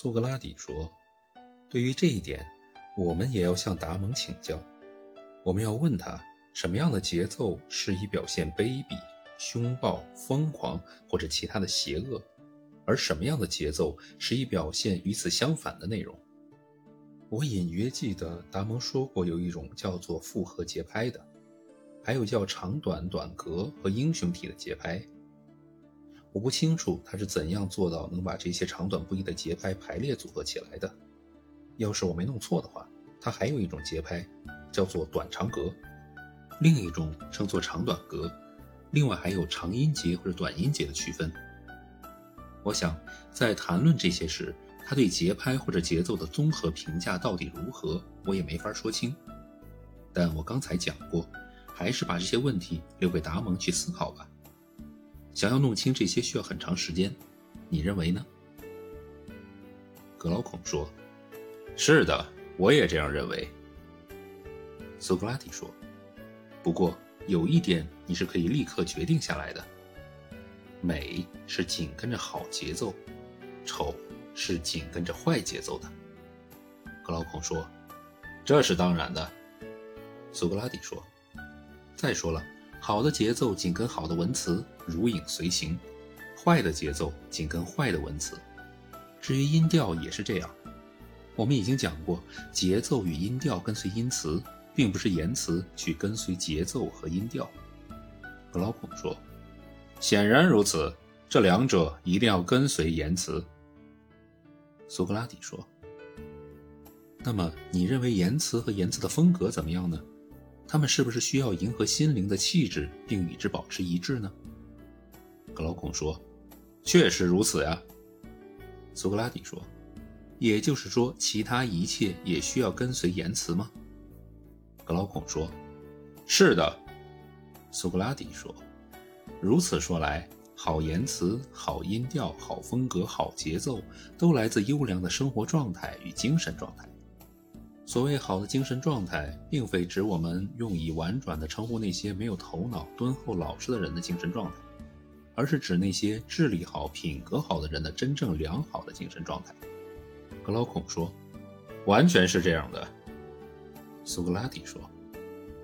苏格拉底说：“对于这一点，我们也要向达蒙请教。我们要问他，什么样的节奏适宜表现卑鄙、凶暴、疯狂或者其他的邪恶，而什么样的节奏适宜表现与此相反的内容？”我隐约记得达蒙说过，有一种叫做复合节拍的，还有叫长短短格和英雄体的节拍。我不清楚他是怎样做到能把这些长短不一的节拍排列组合起来的。要是我没弄错的话，他还有一种节拍，叫做短长格，另一种称作长短格，另外还有长音节或者短音节的区分。我想在谈论这些时，他对节拍或者节奏的综合评价到底如何，我也没法说清。但我刚才讲过，还是把这些问题留给达蒙去思考吧。想要弄清这些需要很长时间，你认为呢？格劳孔说：“是的，我也这样认为。”苏格拉底说：“不过有一点你是可以立刻决定下来的：美是紧跟着好节奏，丑是紧跟着坏节奏的。”格劳孔说：“这是当然的。”苏格拉底说：“再说了。”好的节奏紧跟好的文词，如影随形；坏的节奏紧跟坏的文词。至于音调也是这样。我们已经讲过，节奏与音调跟随音词，并不是言辞去跟随节奏和音调。格劳孔说：“显然如此，这两者一定要跟随言辞。”苏格拉底说：“那么你认为言辞和言辞的风格怎么样呢？”他们是不是需要迎合心灵的气质，并与之保持一致呢？格劳孔说：“确实如此呀。”苏格拉底说：“也就是说，其他一切也需要跟随言辞吗？”格劳孔说：“是的。”苏格拉底说：“如此说来，好言辞、好音调、好风格、好节奏，都来自优良的生活状态与精神状态。”所谓好的精神状态，并非指我们用以婉转地称呼那些没有头脑、敦厚老实的人的精神状态，而是指那些智力好、品格好的人的真正良好的精神状态。格劳孔说：“完全是这样的。”苏格拉底说：“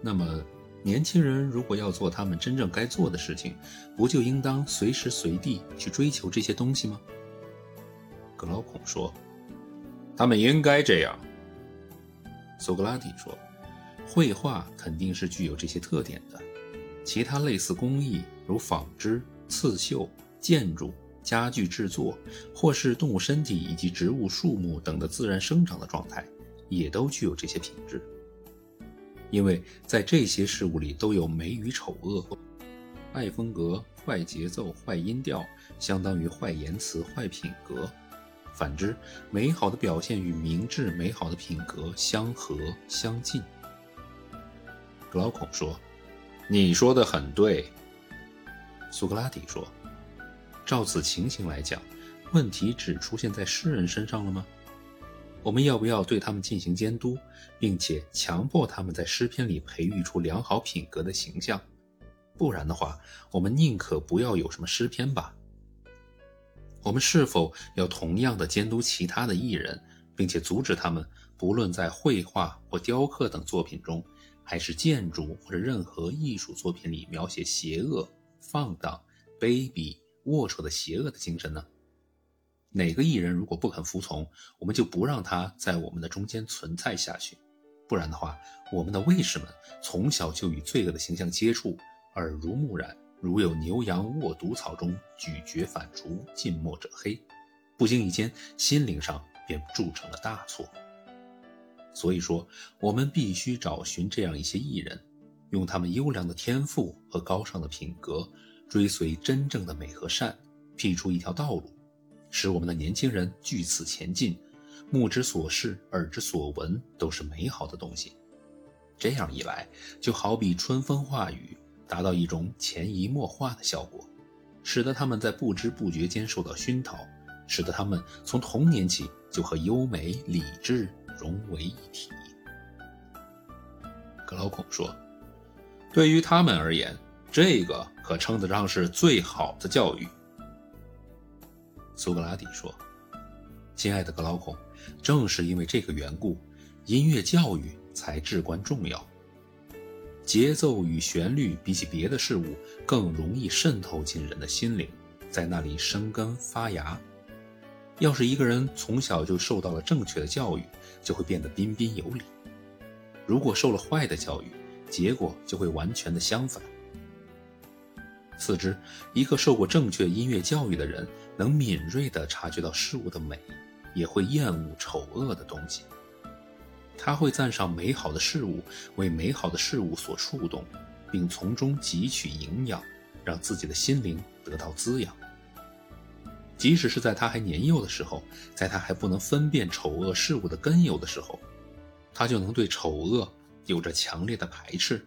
那么，年轻人如果要做他们真正该做的事情，不就应当随时随地去追求这些东西吗？”格劳孔说：“他们应该这样。”苏格拉底说：“绘画肯定是具有这些特点的，其他类似工艺，如纺织、刺绣、建筑、家具制作，或是动物身体以及植物、树木等的自然生长的状态，也都具有这些品质。因为在这些事物里都有美与丑恶，坏风格、坏节奏、坏音调，相当于坏言辞、坏品格。”反之，美好的表现与明智、美好的品格相合相近。格劳孔说：“你说的很对。”苏格拉底说：“照此情形来讲，问题只出现在诗人身上了吗？我们要不要对他们进行监督，并且强迫他们在诗篇里培育出良好品格的形象？不然的话，我们宁可不要有什么诗篇吧。”我们是否要同样的监督其他的艺人，并且阻止他们不论在绘画或雕刻等作品中，还是建筑或者任何艺术作品里描写邪恶、放荡、卑鄙、龌龊的邪恶的精神呢？哪个艺人如果不肯服从，我们就不让他在我们的中间存在下去。不然的话，我们的卫士们从小就与罪恶的形象接触，耳濡目染。如有牛羊卧毒草中咀嚼反刍，近墨者黑，不经意间心灵上便铸成了大错。所以说，我们必须找寻这样一些艺人，用他们优良的天赋和高尚的品格，追随真正的美和善，辟出一条道路，使我们的年轻人据此前进，目之所视，耳之所闻都是美好的东西。这样一来，就好比春风化雨。达到一种潜移默化的效果，使得他们在不知不觉间受到熏陶，使得他们从童年起就和优美理智融为一体。格劳孔说：“对于他们而言，这个可称得上是最好的教育。”苏格拉底说：“亲爱的格劳孔，正是因为这个缘故，音乐教育才至关重要。节奏与旋律比起别的事物更容易渗透进人的心灵，在那里生根发芽。要是一个人从小就受到了正确的教育，就会变得彬彬有礼；如果受了坏的教育，结果就会完全的相反。次之，一个受过正确音乐教育的人，能敏锐地察觉到事物的美，也会厌恶丑恶的东西。他会赞赏美好的事物，为美好的事物所触动，并从中汲取营养，让自己的心灵得到滋养。即使是在他还年幼的时候，在他还不能分辨丑恶事物的根由的时候，他就能对丑恶有着强烈的排斥。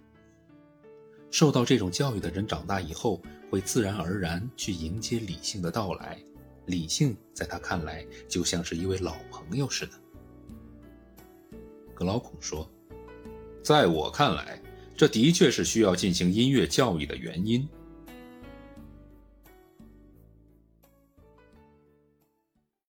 受到这种教育的人，长大以后会自然而然去迎接理性的到来。理性在他看来就像是一位老朋友似的。格劳孔说：“在我看来，这的确是需要进行音乐教育的原因。